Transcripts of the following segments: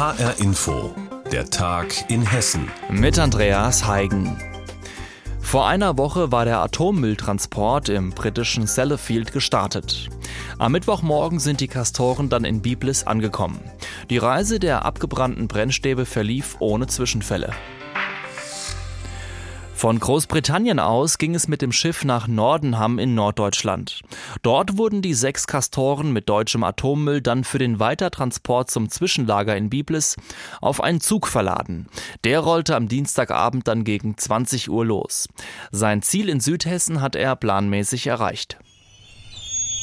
HR Info, der Tag in Hessen. Mit Andreas Heigen. Vor einer Woche war der Atommülltransport im britischen Sellafield gestartet. Am Mittwochmorgen sind die Kastoren dann in Biblis angekommen. Die Reise der abgebrannten Brennstäbe verlief ohne Zwischenfälle. Von Großbritannien aus ging es mit dem Schiff nach Nordenham in Norddeutschland. Dort wurden die sechs Kastoren mit deutschem Atommüll dann für den Weitertransport zum Zwischenlager in Biblis auf einen Zug verladen. Der rollte am Dienstagabend dann gegen 20 Uhr los. Sein Ziel in Südhessen hat er planmäßig erreicht.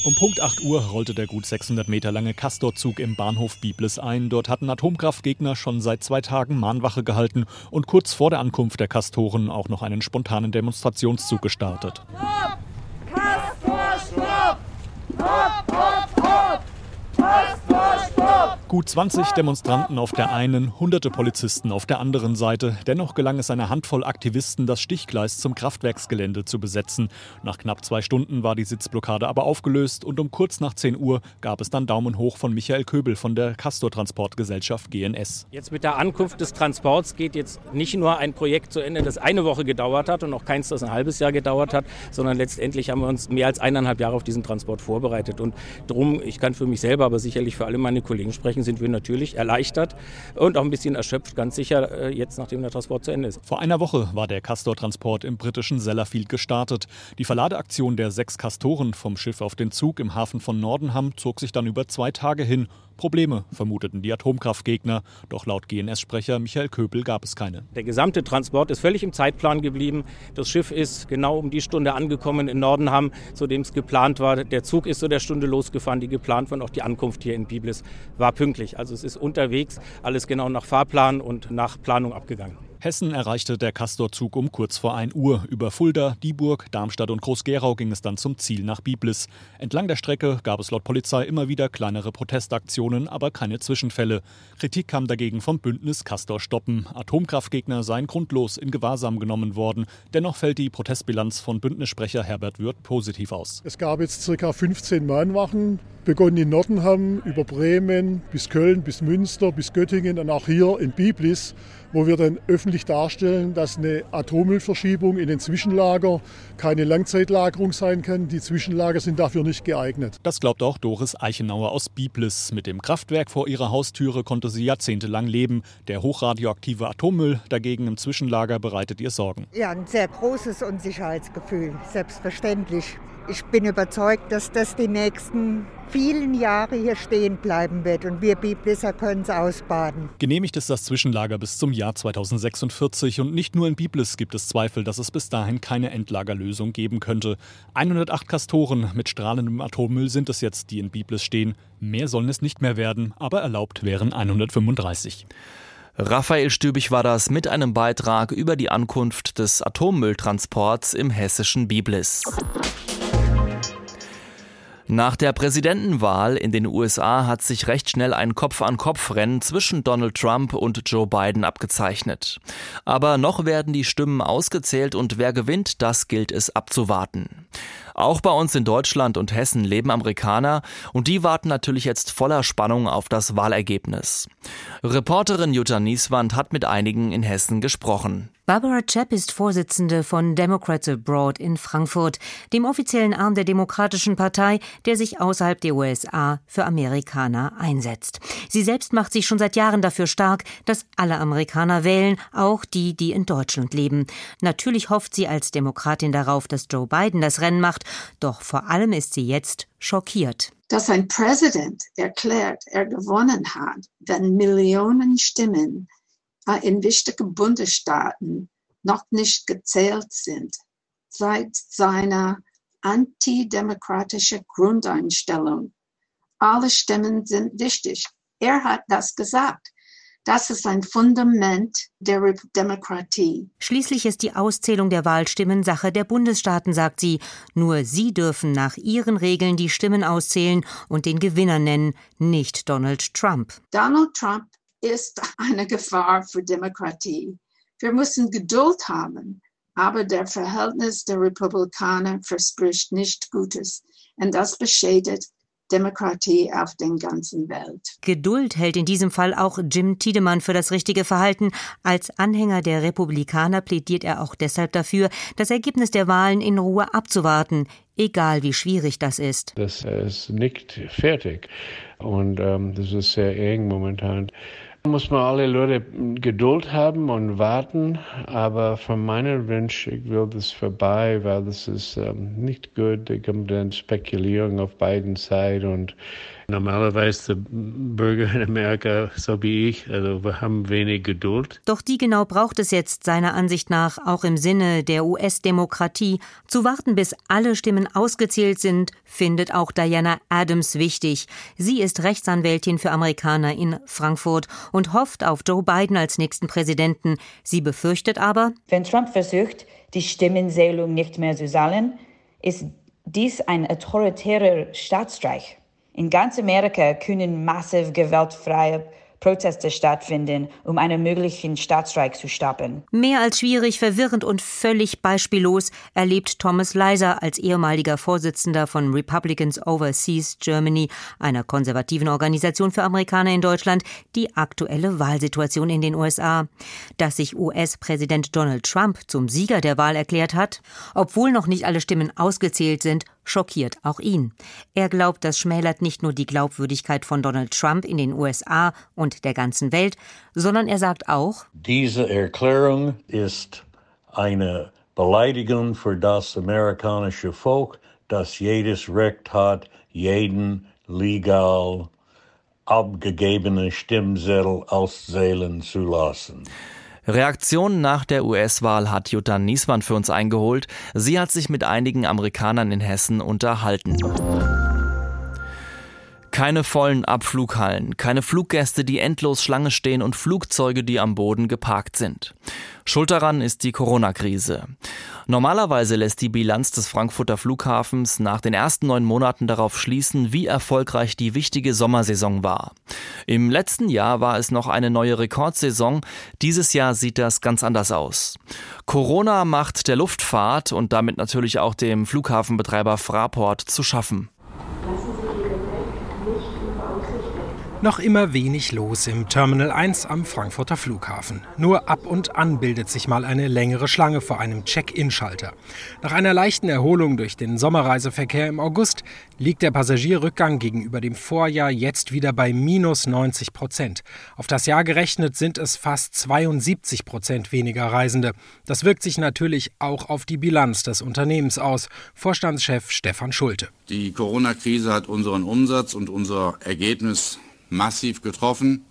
Um Punkt 8 Uhr rollte der gut 600 Meter lange Castorzug im Bahnhof Biblis ein. Dort hatten Atomkraftgegner schon seit zwei Tagen Mahnwache gehalten und kurz vor der Ankunft der Kastoren auch noch einen spontanen Demonstrationszug gestartet. Gut 20 Demonstranten auf der einen, hunderte Polizisten auf der anderen Seite. Dennoch gelang es einer Handvoll Aktivisten, das Stichgleis zum Kraftwerksgelände zu besetzen. Nach knapp zwei Stunden war die Sitzblockade aber aufgelöst und um kurz nach 10 Uhr gab es dann Daumen hoch von Michael Köbel von der Castor Transportgesellschaft GNS. Jetzt mit der Ankunft des Transports geht jetzt nicht nur ein Projekt zu Ende, das eine Woche gedauert hat und auch keins, das ein halbes Jahr gedauert hat, sondern letztendlich haben wir uns mehr als eineinhalb Jahre auf diesen Transport vorbereitet. Und drum, ich kann für mich selber, aber sicherlich für alle meine Kollegen sprechen, Dementsprechend sind wir natürlich erleichtert und auch ein bisschen erschöpft, ganz sicher, äh, jetzt nachdem der Transport zu Ende ist. Vor einer Woche war der Castor-Transport im britischen Sellafield gestartet. Die Verladeaktion der sechs Castoren vom Schiff auf den Zug im Hafen von Nordenham zog sich dann über zwei Tage hin Probleme vermuteten die Atomkraftgegner, doch laut GNS-Sprecher Michael Köpel gab es keine. Der gesamte Transport ist völlig im Zeitplan geblieben. Das Schiff ist genau um die Stunde angekommen in Nordenham, zu dem es geplant war. Der Zug ist zu der Stunde losgefahren, die geplant war. Und auch die Ankunft hier in Biblis war pünktlich. Also es ist unterwegs, alles genau nach Fahrplan und nach Planung abgegangen. Hessen erreichte der Castorzug um kurz vor 1 Uhr. Über Fulda, Dieburg, Darmstadt und Groß-Gerau ging es dann zum Ziel nach Biblis. Entlang der Strecke gab es laut Polizei immer wieder kleinere Protestaktionen, aber keine Zwischenfälle. Kritik kam dagegen vom Bündnis Castor stoppen. Atomkraftgegner seien grundlos in Gewahrsam genommen worden. Dennoch fällt die Protestbilanz von Bündnissprecher Herbert Würth positiv aus. Es gab jetzt ca. 15 Mahnwachen, begonnen in Nordenham, über Bremen bis Köln, bis Münster, bis Göttingen und auch hier in Biblis wo wir dann öffentlich darstellen, dass eine Atommüllverschiebung in den Zwischenlager keine Langzeitlagerung sein kann. Die Zwischenlager sind dafür nicht geeignet. Das glaubt auch Doris Eichenauer aus Biblis. Mit dem Kraftwerk vor ihrer Haustüre konnte sie jahrzehntelang leben. Der hochradioaktive Atommüll dagegen im Zwischenlager bereitet ihr Sorgen. Ja, ein sehr großes Unsicherheitsgefühl, selbstverständlich. Ich bin überzeugt, dass das die nächsten vielen Jahre hier stehen bleiben wird und wir Biblisser können es ausbaden. Genehmigt ist das Zwischenlager bis zum Jahr 2046 und nicht nur in Biblis gibt es Zweifel, dass es bis dahin keine Endlagerlösung geben könnte. 108 Kastoren mit strahlendem Atommüll sind es jetzt, die in Biblis stehen. Mehr sollen es nicht mehr werden, aber erlaubt wären 135. Raphael Stübig war das mit einem Beitrag über die Ankunft des Atommülltransports im hessischen Biblis. Nach der Präsidentenwahl in den USA hat sich recht schnell ein Kopf-an-Kopf-Rennen zwischen Donald Trump und Joe Biden abgezeichnet. Aber noch werden die Stimmen ausgezählt und wer gewinnt, das gilt es abzuwarten. Auch bei uns in Deutschland und Hessen leben Amerikaner und die warten natürlich jetzt voller Spannung auf das Wahlergebnis. Reporterin Jutta Nieswand hat mit einigen in Hessen gesprochen. Barbara Chapp ist Vorsitzende von Democrats Abroad in Frankfurt, dem offiziellen Arm der Demokratischen Partei, der sich außerhalb der USA für Amerikaner einsetzt. Sie selbst macht sich schon seit Jahren dafür stark, dass alle Amerikaner wählen, auch die, die in Deutschland leben. Natürlich hofft sie als Demokratin darauf, dass Joe Biden das Rennen macht, doch vor allem ist sie jetzt schockiert. Dass ein Präsident erklärt, er gewonnen hat, wenn Millionen Stimmen in wichtigen Bundesstaaten noch nicht gezählt sind, seit seiner antidemokratischen Grundeinstellung. Alle Stimmen sind wichtig. Er hat das gesagt. Das ist ein Fundament der Demokratie. Schließlich ist die Auszählung der Wahlstimmen Sache der Bundesstaaten, sagt sie. Nur sie dürfen nach ihren Regeln die Stimmen auszählen und den Gewinner nennen, nicht Donald Trump. Donald Trump ist eine Gefahr für Demokratie. Wir müssen Geduld haben, aber der Verhältnis der Republikaner verspricht nicht Gutes und das beschädigt Demokratie auf der ganzen Welt. Geduld hält in diesem Fall auch Jim Tiedemann für das richtige Verhalten. Als Anhänger der Republikaner plädiert er auch deshalb dafür, das Ergebnis der Wahlen in Ruhe abzuwarten, egal wie schwierig das ist. Das ist nicht fertig und ähm, das ist sehr eng momentan muss man alle Leute Geduld haben und warten, aber von meiner Wunsch, ich will das vorbei, weil das ist ähm, nicht gut. Da kommt dann Spekulierung auf beiden Seiten und Normalerweise Bürger in Amerika, so wie ich, also wir haben wenig Geduld. Doch die genau braucht es jetzt seiner Ansicht nach auch im Sinne der US-Demokratie. Zu warten, bis alle Stimmen ausgezählt sind, findet auch Diana Adams wichtig. Sie ist Rechtsanwältin für Amerikaner in Frankfurt und hofft auf Joe Biden als nächsten Präsidenten. Sie befürchtet aber, wenn Trump versucht, die Stimmenzählung nicht mehr zu zahlen, ist dies ein autoritärer Staatsstreich. In ganz Amerika können massiv gewaltfreie Proteste stattfinden, um einen möglichen Staatsstreik zu stoppen. Mehr als schwierig, verwirrend und völlig beispiellos erlebt Thomas Leiser als ehemaliger Vorsitzender von Republicans Overseas Germany, einer konservativen Organisation für Amerikaner in Deutschland, die aktuelle Wahlsituation in den USA. Dass sich US-Präsident Donald Trump zum Sieger der Wahl erklärt hat, obwohl noch nicht alle Stimmen ausgezählt sind, schockiert auch ihn. Er glaubt, das schmälert nicht nur die Glaubwürdigkeit von Donald Trump in den USA und der ganzen Welt, sondern er sagt auch, diese Erklärung ist eine Beleidigung für das amerikanische Volk, das jedes Recht hat, jeden legal abgegebene Stimmzettel auszählen zu lassen. Reaktionen nach der US-Wahl hat Jutta Niesmann für uns eingeholt. Sie hat sich mit einigen Amerikanern in Hessen unterhalten. Keine vollen Abflughallen, keine Fluggäste, die endlos Schlange stehen und Flugzeuge, die am Boden geparkt sind. Schuld daran ist die Corona-Krise. Normalerweise lässt die Bilanz des Frankfurter Flughafens nach den ersten neun Monaten darauf schließen, wie erfolgreich die wichtige Sommersaison war. Im letzten Jahr war es noch eine neue Rekordsaison. Dieses Jahr sieht das ganz anders aus. Corona macht der Luftfahrt und damit natürlich auch dem Flughafenbetreiber Fraport zu schaffen. Noch immer wenig los im Terminal 1 am Frankfurter Flughafen. Nur ab und an bildet sich mal eine längere Schlange vor einem Check-in-Schalter. Nach einer leichten Erholung durch den Sommerreiseverkehr im August liegt der Passagierrückgang gegenüber dem Vorjahr jetzt wieder bei minus 90 Prozent. Auf das Jahr gerechnet sind es fast 72 Prozent weniger Reisende. Das wirkt sich natürlich auch auf die Bilanz des Unternehmens aus. Vorstandschef Stefan Schulte. Die Corona-Krise hat unseren Umsatz und unser Ergebnis massiv getroffen.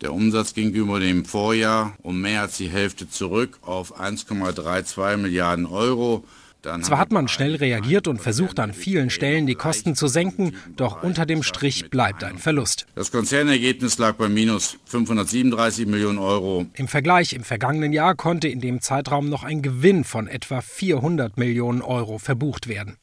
Der Umsatz gegenüber dem Vorjahr um mehr als die Hälfte zurück auf 1,32 Milliarden Euro. Dann Zwar hat man schnell reagiert und versucht an vielen Stellen die Kosten zu senken, doch unter dem Strich bleibt ein Verlust. Das Konzernergebnis lag bei minus 537 Millionen Euro. Im Vergleich im vergangenen Jahr konnte in dem Zeitraum noch ein Gewinn von etwa 400 Millionen Euro verbucht werden.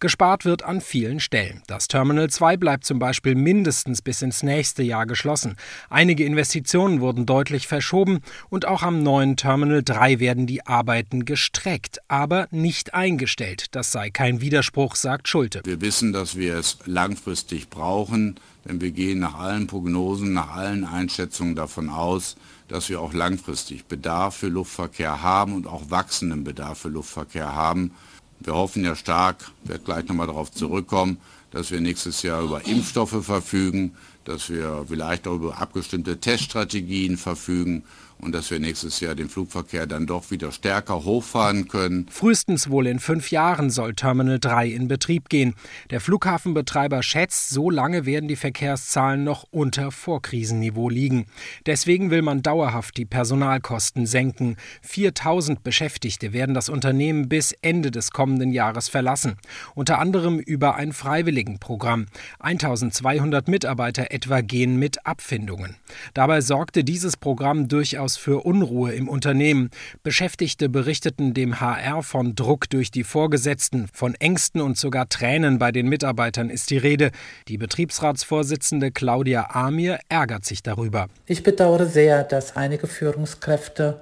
Gespart wird an vielen Stellen. Das Terminal 2 bleibt zum Beispiel mindestens bis ins nächste Jahr geschlossen. Einige Investitionen wurden deutlich verschoben und auch am neuen Terminal 3 werden die Arbeiten gestreckt, aber nicht eingestellt. Das sei kein Widerspruch, sagt Schulte. Wir wissen, dass wir es langfristig brauchen, denn wir gehen nach allen Prognosen, nach allen Einschätzungen davon aus, dass wir auch langfristig Bedarf für Luftverkehr haben und auch wachsenden Bedarf für Luftverkehr haben. Wir hoffen ja stark, ich werde gleich nochmal darauf zurückkommen, dass wir nächstes Jahr über Impfstoffe verfügen, dass wir vielleicht auch über abgestimmte Teststrategien verfügen und dass wir nächstes Jahr den Flugverkehr dann doch wieder stärker hochfahren können. Frühestens wohl in fünf Jahren soll Terminal 3 in Betrieb gehen. Der Flughafenbetreiber schätzt, so lange werden die Verkehrszahlen noch unter Vorkrisenniveau liegen. Deswegen will man dauerhaft die Personalkosten senken. 4000 Beschäftigte werden das Unternehmen bis Ende des kommenden Jahres verlassen. Unter anderem über ein Freiwilligenprogramm. 1200 Mitarbeiter etwa gehen mit Abfindungen. Dabei sorgte dieses Programm durchaus durchaus für Unruhe im Unternehmen. Beschäftigte berichteten dem HR von Druck durch die Vorgesetzten, von Ängsten und sogar Tränen bei den Mitarbeitern ist die Rede. Die Betriebsratsvorsitzende Claudia Amir ärgert sich darüber. Ich bedauere sehr, dass einige Führungskräfte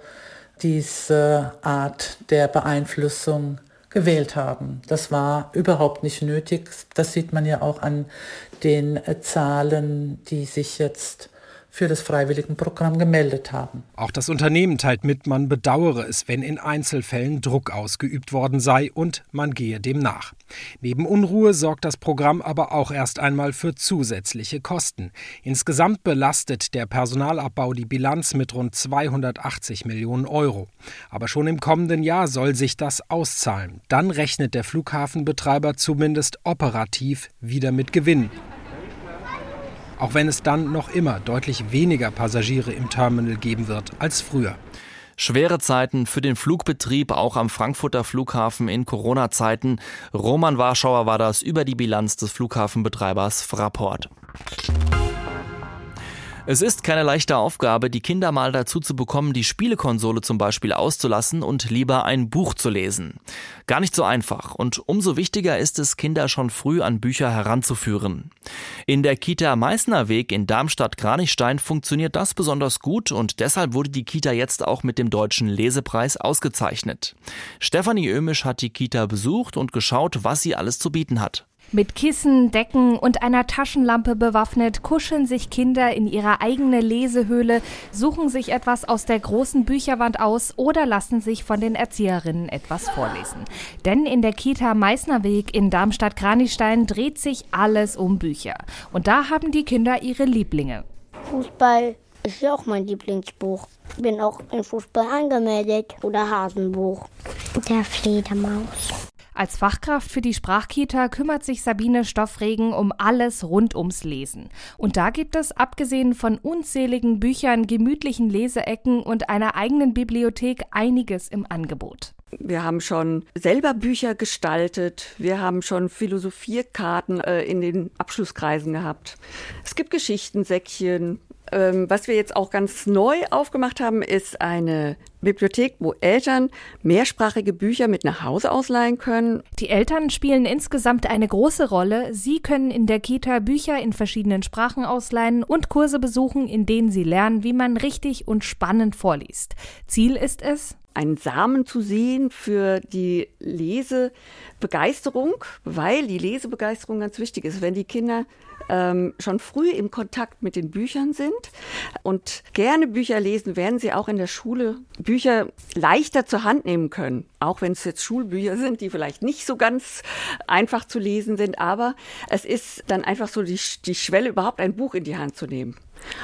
diese Art der Beeinflussung gewählt haben. Das war überhaupt nicht nötig. Das sieht man ja auch an den Zahlen, die sich jetzt für das Freiwilligenprogramm gemeldet haben. Auch das Unternehmen teilt mit, man bedauere es, wenn in Einzelfällen Druck ausgeübt worden sei und man gehe dem nach. Neben Unruhe sorgt das Programm aber auch erst einmal für zusätzliche Kosten. Insgesamt belastet der Personalabbau die Bilanz mit rund 280 Millionen Euro. Aber schon im kommenden Jahr soll sich das auszahlen. Dann rechnet der Flughafenbetreiber zumindest operativ wieder mit Gewinn auch wenn es dann noch immer deutlich weniger Passagiere im Terminal geben wird als früher. Schwere Zeiten für den Flugbetrieb auch am Frankfurter Flughafen in Corona-Zeiten. Roman Warschauer war das über die Bilanz des Flughafenbetreibers Fraport. Es ist keine leichte Aufgabe, die Kinder mal dazu zu bekommen, die Spielekonsole zum Beispiel auszulassen und lieber ein Buch zu lesen. Gar nicht so einfach und umso wichtiger ist es, Kinder schon früh an Bücher heranzuführen. In der Kita Meißnerweg in Darmstadt-Kranichstein funktioniert das besonders gut und deshalb wurde die Kita jetzt auch mit dem Deutschen Lesepreis ausgezeichnet. Stefanie Ömisch hat die Kita besucht und geschaut, was sie alles zu bieten hat. Mit Kissen, Decken und einer Taschenlampe bewaffnet kuscheln sich Kinder in ihre eigene Lesehöhle, suchen sich etwas aus der großen Bücherwand aus oder lassen sich von den Erzieherinnen etwas vorlesen. Denn in der Kita Meißnerweg in Darmstadt-Kranichstein dreht sich alles um Bücher. Und da haben die Kinder ihre Lieblinge. Fußball ist ja auch mein Lieblingsbuch. Ich bin auch in Fußball angemeldet oder Hasenbuch. Der Fledermaus. Als Fachkraft für die Sprachkita kümmert sich Sabine Stoffregen um alles rund ums Lesen. Und da gibt es, abgesehen von unzähligen Büchern, gemütlichen Leseecken und einer eigenen Bibliothek, einiges im Angebot. Wir haben schon selber Bücher gestaltet. Wir haben schon Philosophierkarten äh, in den Abschlusskreisen gehabt. Es gibt Geschichtensäckchen, ähm, was wir jetzt auch ganz neu aufgemacht haben, ist eine Bibliothek, wo Eltern mehrsprachige Bücher mit nach Hause ausleihen können. Die Eltern spielen insgesamt eine große Rolle. Sie können in der Kita Bücher in verschiedenen Sprachen ausleihen und Kurse besuchen, in denen sie lernen, wie man richtig und spannend vorliest. Ziel ist es, einen Samen zu sehen für die Lesebegeisterung, weil die Lesebegeisterung ganz wichtig ist. Wenn die Kinder ähm, schon früh im Kontakt mit den Büchern sind und gerne Bücher lesen, werden sie auch in der Schule Bücher leichter zur Hand nehmen können. Auch wenn es jetzt Schulbücher sind, die vielleicht nicht so ganz einfach zu lesen sind, aber es ist dann einfach so die, die Schwelle, überhaupt ein Buch in die Hand zu nehmen.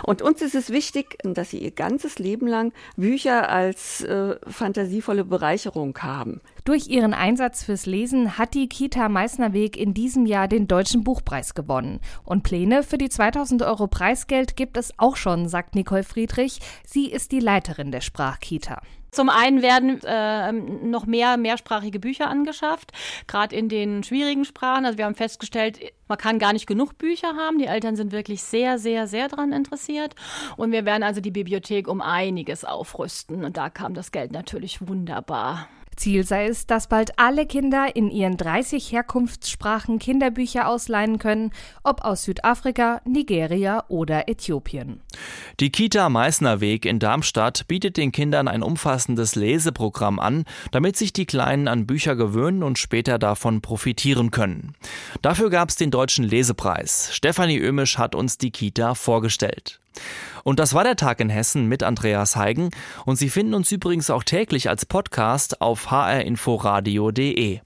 Und uns ist es wichtig, dass sie ihr ganzes Leben lang Bücher als äh, fantasievolle Bereicherung haben. Durch ihren Einsatz fürs Lesen hat die Kita Meißnerweg in diesem Jahr den Deutschen Buchpreis gewonnen. Und Pläne für die 2000 Euro Preisgeld gibt es auch schon, sagt Nicole Friedrich. Sie ist die Leiterin der Sprachkita. Zum einen werden äh, noch mehr mehrsprachige Bücher angeschafft, gerade in den schwierigen Sprachen. Also wir haben festgestellt, man kann gar nicht genug Bücher haben. Die Eltern sind wirklich sehr, sehr, sehr daran interessiert. Und wir werden also die Bibliothek um einiges aufrüsten. Und da kam das Geld natürlich wunderbar. Ziel sei es, dass bald alle Kinder in ihren 30 Herkunftssprachen Kinderbücher ausleihen können, ob aus Südafrika, Nigeria oder Äthiopien. Die Kita Meißner Weg in Darmstadt bietet den Kindern ein umfassendes Leseprogramm an, damit sich die Kleinen an Bücher gewöhnen und später davon profitieren können. Dafür gab es den Deutschen Lesepreis. Stefanie Ömisch hat uns die Kita vorgestellt. Und das war der Tag in Hessen mit Andreas Heigen. Und Sie finden uns übrigens auch täglich als Podcast auf hrinforadio.de.